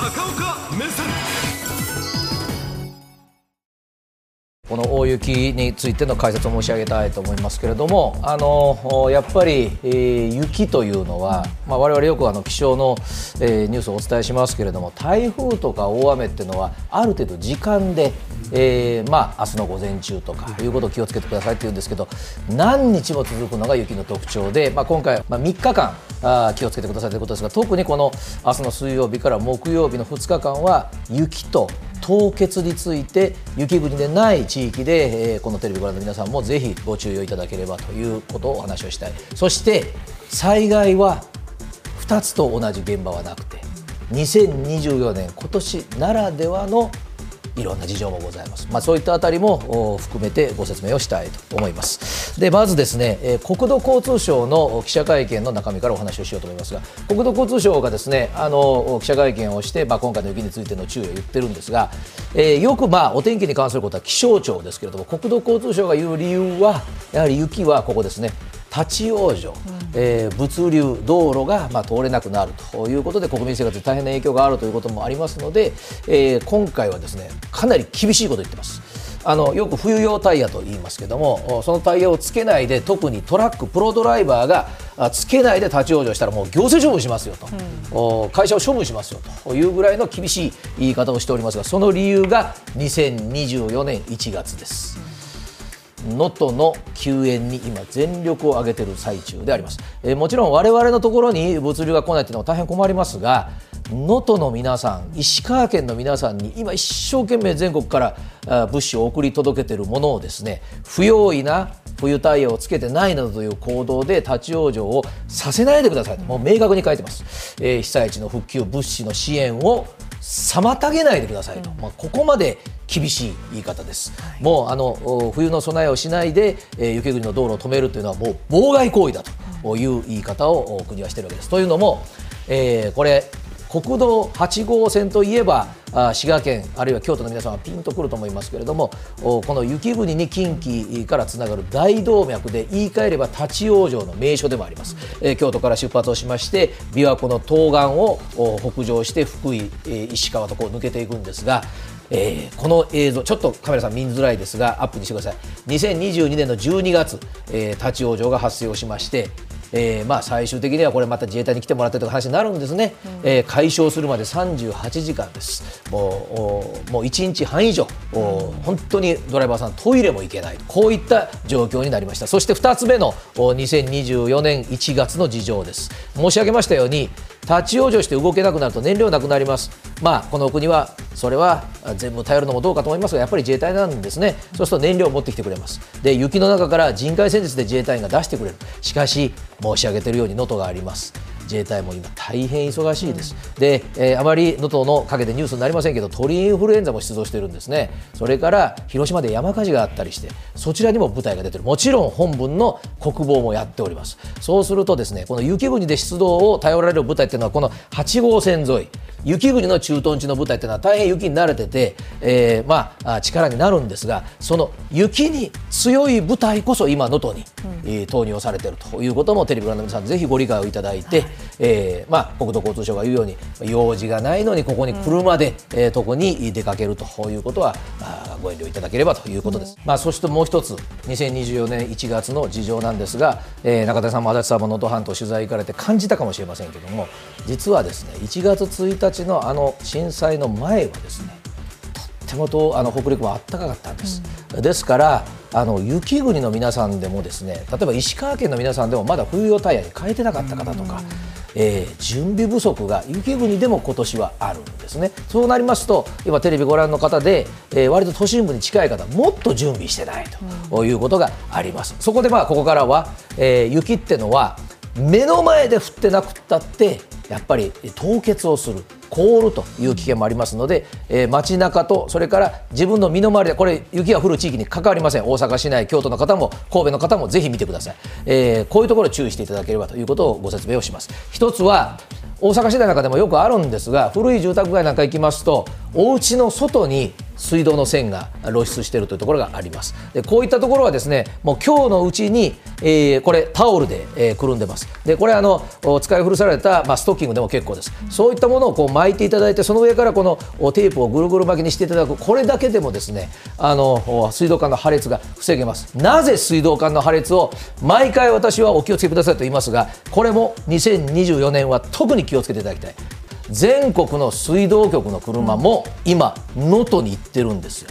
高岡目線。この大雪についての解説を申し上げたいと思いますけれども、あのやっぱり、えー、雪というのは、まあ、我々よくあの気象の、えー、ニュースをお伝えしますけれども、台風とか大雨っていうのは、ある程度時間で、えー、まあ明日の午前中とかいうことを気をつけてくださいって言うんですけど、何日も続くのが雪の特徴で、まあ、今回、まあ、3日間あ気をつけてくださいということですが、特にこの明日の水曜日から木曜日の2日間は、雪と凍結について雪国でない地域で、えー、このテレビをご覧の皆さんもぜひご注意をいただければということをお話をしたい。そして災害は2つと同じ現場はなくて2024年今年ならではのいろんな事情もございます。まあ、そういったあたりも含めてご説明をしたいと思います。で、まずですね、え国土交通省の記者会見の中身からお話をしようと思いますが、国土交通省がですね、あの記者会見をして、まあ、今回の雪についての注意を言ってるんですが、えー、よくまあお天気に関することは気象庁ですけれども、国土交通省が言う理由は、やはり雪はここですね、立ち往生、えー、物流、道路が、まあ、通れなくなると。いうことで国民生活に大変な影響があるということもありますので、えー、今回はですねかなり厳しいことを言ってます。あのよく冬用タイヤと言いますけどもそのタイヤをつけないで特にトラックプロドライバーがつけないで立ち往生したらもう行政処分しますよと、うん、会社を処分しますよと。いうぐらいの厳しい言い方をしておりますがその理由が2024年1月です。能登の救援に今全力を挙げている最中であります、えー、もちろん我々のところに物流が来ないというのは大変困りますが能登の皆さん石川県の皆さんに今一生懸命全国から物資を送り届けているものをですね不用意な冬タイヤをつけてないなどという行動で立ち往生をさせないでくださいともう明確に書いてます、えー、被災地の復旧物資の支援を妨げないでくださいと、まあ、ここまで厳しい言い方です、はい、もうあの冬の備えをしないで、えー、雪国の道路を止めるというのはもう妨害行為だとい。う言い方を国はしているわけです。というのも、えー、これ国道8号線といえば滋賀県あるいは京都の皆さんはピンとくると思いますけれどもこの雪国に近畿からつながる大動脈で言い換えれば立ち往生の名所でもあります、え京都から出発をしまして琵琶湖の東岸を北上して福井、石川とこう抜けていくんですがえー、この映像、ちょっとカメラさん見づらいですが、アップにしてください。2022年の12月、えー、立ち往生が発生をしまして、えー、まあ最終的にはこれまた自衛隊に来てもらってという話になるんですね、うん、えー、解消するまで38時間です。もうもう1日半以上、うん、本当にドライバーさんトイレも行けないこういった状況になりました。そして2つ目の2024年1月の事情です。申し上げましたように立ち往生して動けなくなると燃料なくなります、まあ、この国はそれは全部頼るのもどうかと思いますがやっぱり自衛隊なんですね。そうすると燃料を持ってきてくれます。で雪の中から人海戦術で自衛隊員が出してくれる。しかし申し上げているように能登があります。自衛隊も今大変忙しいです、で、えー、あまり能登の陰でニュースになりませんけど鳥インフルエンザも出動してるんですね。それから広島で山火事があったりしてそちらにも部隊が出てる。もちろん本文の国防もやっております。そうするとですねこの雪国で出動を頼られる部隊っていうのはこの8号線沿い。雪国の駐屯地の部隊というのは大変雪に慣れてて、えー、まあ、力になるんですがその雪に強い部隊こそ今能登に、うん、えー、投入されているということもテレビご覧の皆さんぜひご理解をいただいて、はい、えー、まあ、国土交通省が言うように用事がないのにここに車で、うん、えー、とこに出かけるということはあご遠慮いただければということです、うん、まあ、そしてもう一つ2024年1月の事情なんですが、えー、中田さんも足立さんも能登半島取材行かれて感じたかもしれませんけども実はですね1月1日のあの震災の前はですねとってもとあの北陸は暖かかったんです、うん、ですからあの雪国の皆さんでもですね例えば石川県の皆さんでもまだ冬用タイヤに変えてなかった方とか、うん、えー、準備不足が雪国でも今年はあるんですね。そうなりますと今テレビご覧の方で、えー、割と都心部に近い方もっと準備してないということがあります、そこでまあここからは、えー、雪ってのは目の前で降ってなくったってやっぱり凍結をする凍るという危険もありますので、えー、街中とそれから自分の身の回りでこれ雪が降る地域に関わりません。大阪市内京都の方も神戸の方もぜひ見てください、えー、こういうところ注意していただければということをご説明をします。一つは大阪市内の中でもよくあるんですが古い住宅街なんか行きますとお家の外に水道の線が露出しているというところがあります。でこういったところはですねもう今日のうちに、えー、これタオルで、えー、くるんでます。でこれあの使い古された、まあ、ストッキングでも結構です。そういったものをこう巻いていただいてその上からこのテープをぐるぐる巻きにしていただく。これだけでもですねあの水道管の破裂が防げます。なぜ水道管の破裂を毎回私はお気をつけくださいと言いますがこれも2024年は特に気をつけていただきたい。全国の水道局の車も今能登に行ってるんですよ、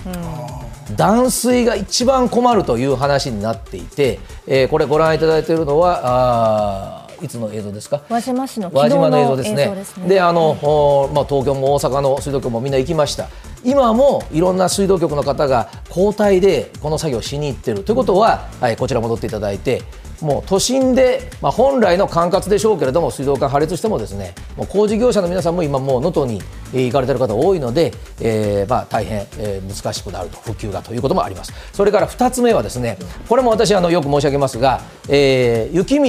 うん、断水が一番困るという話になっていて、えー、これご覧いただいているのはあいつの映像ですか？輪島市のの映像ですね。で、ね、あの、はい、まあ東京も大阪の水道局もみんな行きました。今もいろんな水道局の方が交代でこの作業をしに行ってるということは、はい、こちら戻っていただいてもう都心で、まあ、本来の管轄でしょうけれども水道管破裂してもですねもう工事業者の皆さんも今もう能登に行かれている方多いので、えーまあ、大変、えー、難しくなると復旧がということもあります。それから2つ目はですねこれも私あのよく申し上げますが、えー、雪道、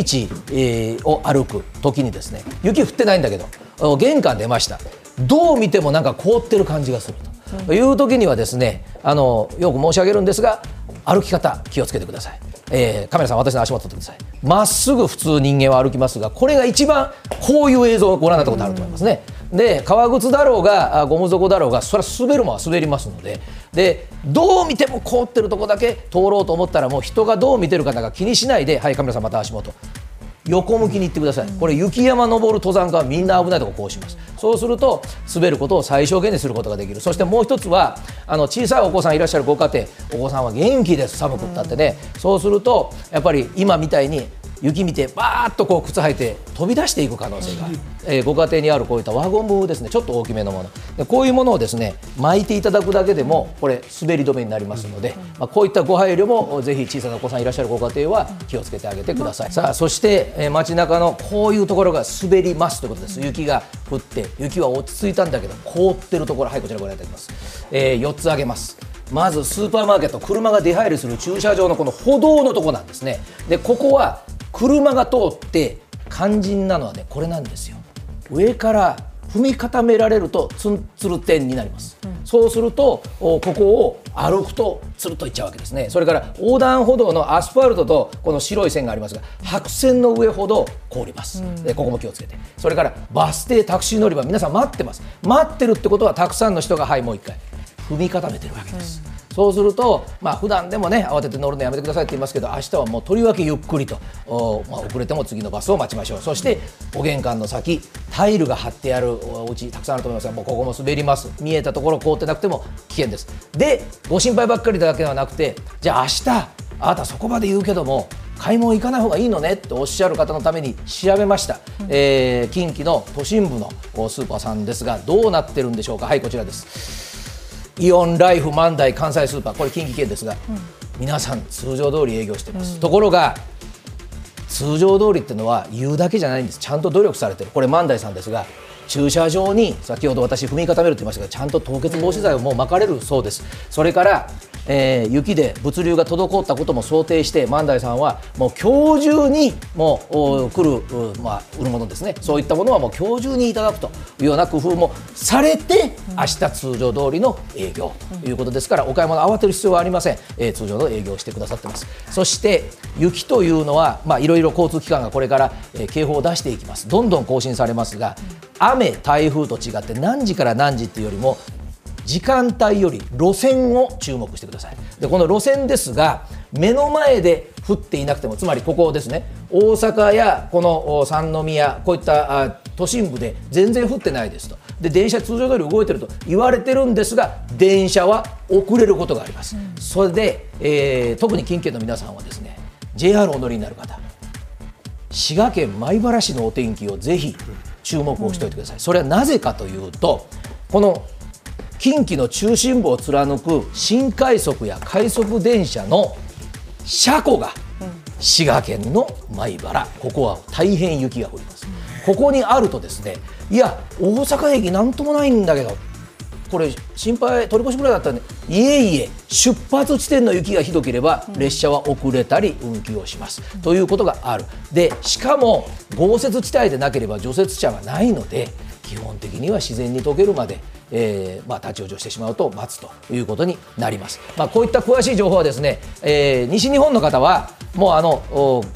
えー、を歩く時にですね雪降ってないんだけど玄関出ました。どう見てもなんか凍ってる感じがする。という時にはですねあのよく申し上げるんですが歩き方気をつけてください。えー、カメラさん私の足元撮ってください。まっすぐ普通人間は歩きますがこれが一番こういう映像をご覧になったことあると思いますね、で革靴だろうがゴム底だろうがそれは滑るもんは滑りますので。でどう見ても凍ってるとこだけ通ろうと思ったらもう人がどう見てるかが気にしないではいカメラさんまた足元。横向きに行ってください、これ、雪山登る登山家はみんな危ないとここうします、そうすると滑ることを最小限にすることができる、そしてもう一つは、あの小さいお子さんいらっしゃるご家庭、お子さんは元気です、寒くったってね、そうすると、やっぱり今みたいに雪見てバーッとこう靴履いて飛び出していく可能性がある、えー、ご家庭にあるこういった輪ゴムですねちょっと大きめのもの。でこういうものをですね巻いていただくだけでもこれ滑り止めになりますので、まあ、こういったご配慮もぜひ小さなお子さんいらっしゃるご家庭は気をつけてあげてください、さあそして、えー、街中のこういうところが滑りますということです。雪が降って雪は落ち着いたんだけど凍ってるところはいこちらご覧いただきます、えー、4つ挙げます。まずスーパーマーケット車が出入りする駐車場のこの歩道のとこなんですね。でここは車が通って肝心なのはねこれなんですよ。上から踏み固められるとツンツル点になります、うん、そうするとここを歩くとつるっといっちゃうわけですね。それから横断歩道のアスファルトとこの白い線がありますが白線の上ほど凍ります、うん、でここも気をつけて。それからバス停タクシー乗り場皆さん待ってます。待ってるってことはたくさんの人がはいもう一回。踏み固めてるわけです、うんそうすると、まあ普段でもね慌てて乗るのやめてくださいって言いますけど明日はもうとりわけゆっくりとお、まあ、遅れても次のバスを待ちましょう。そしてお玄関の先タイルが張ってあるお家たくさんあると思いますがもうここも滑ります。見えたところ凍ってなくても危険です。でご心配ばっかりだけではなくてじゃあ明日あなたそこまで言うけども買い物行かない方がいいのねっておっしゃる方のために調べました、うん、えー、近畿の都心部のスーパーさんですがどうなってるんでしょうか。はいこちらですイオンライフ万代関西スーパーこれ近畿圏ですが、うん、皆さん通常通り営業してます、うん、ところが通常通りっていうのは言うだけじゃないんです。ちゃんと努力されてる。これ万代さんですが駐車場に先ほど私踏み固めると言いましたがちゃんと凍結防止剤をもう巻かれるそうです。それからえー、雪で物流が滞ったことも想定して万代さんはもう今日中にもう来る、まあ、売るものですね。そういったものはもう今日中にいただくというような工夫もされて明日通常通りの営業ということですからお買い物慌てる必要はありません、えー、通常の営業をしてくださってます。そして雪というのはいろいろ交通機関がこれから、えー、警報を出していきます。どんどん更新されますが雨台風と違って何時から何時っていうよりも時間帯より路線を注目してください。でこの路線ですが目の前で降っていなくてもつまりここですね大阪やこの三宮こういった都心部で全然降ってないですと。で電車通常通り動いてると言われてるんですが電車は遅れることがあります、うん、それで、えー、特に近県の皆さんはですね JR お乗りになる方滋賀県米原市のお天気をぜひ注目をしておいてください、それはなぜかというとこの近畿の中心部を貫く新快速や快速電車の車庫が滋賀県の米原。ここは大変雪が降ります、ここにあるとですねいや大阪駅なんともないんだけどこれ心配取り越しぐらいだったんでいえいえ出発地点の雪がひどければ列車は遅れたり運休をします、うん、ということがある。でしかも豪雪地帯でなければ除雪車がないので基本的には自然に溶けるまでえーまあ、立ち往生してしまうと待つということになります、まあ、こういった詳しい情報はですね、えー、西日本の方はもうあの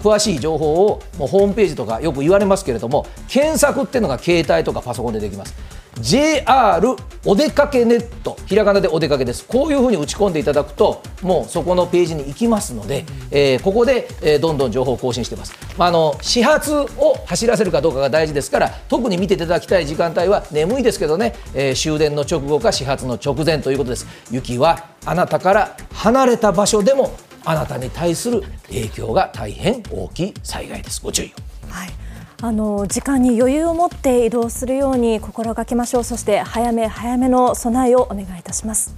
詳しい情報をもうホームページとかよく言われますけれども検索っていうのが携帯とかパソコンでできます。JR お出かけネットひらがなでお出かけです。こういうふうに打ち込んでいただくともうそこのページに行きますので、えー、ここで、えー、どんどん情報を更新してます、まあ、あの始発を走らせるかどうかが大事ですから特に見ていただきたい時間帯は眠いですけどね、えー、終電の直後か始発の直前ということです。雪はあなたから離れた場所でもあなたに対する影響が大変大きい災害です。ご注意を。はい時間に余裕を持って移動するように心がけましょうそして早め早めの備えをお願いいたします。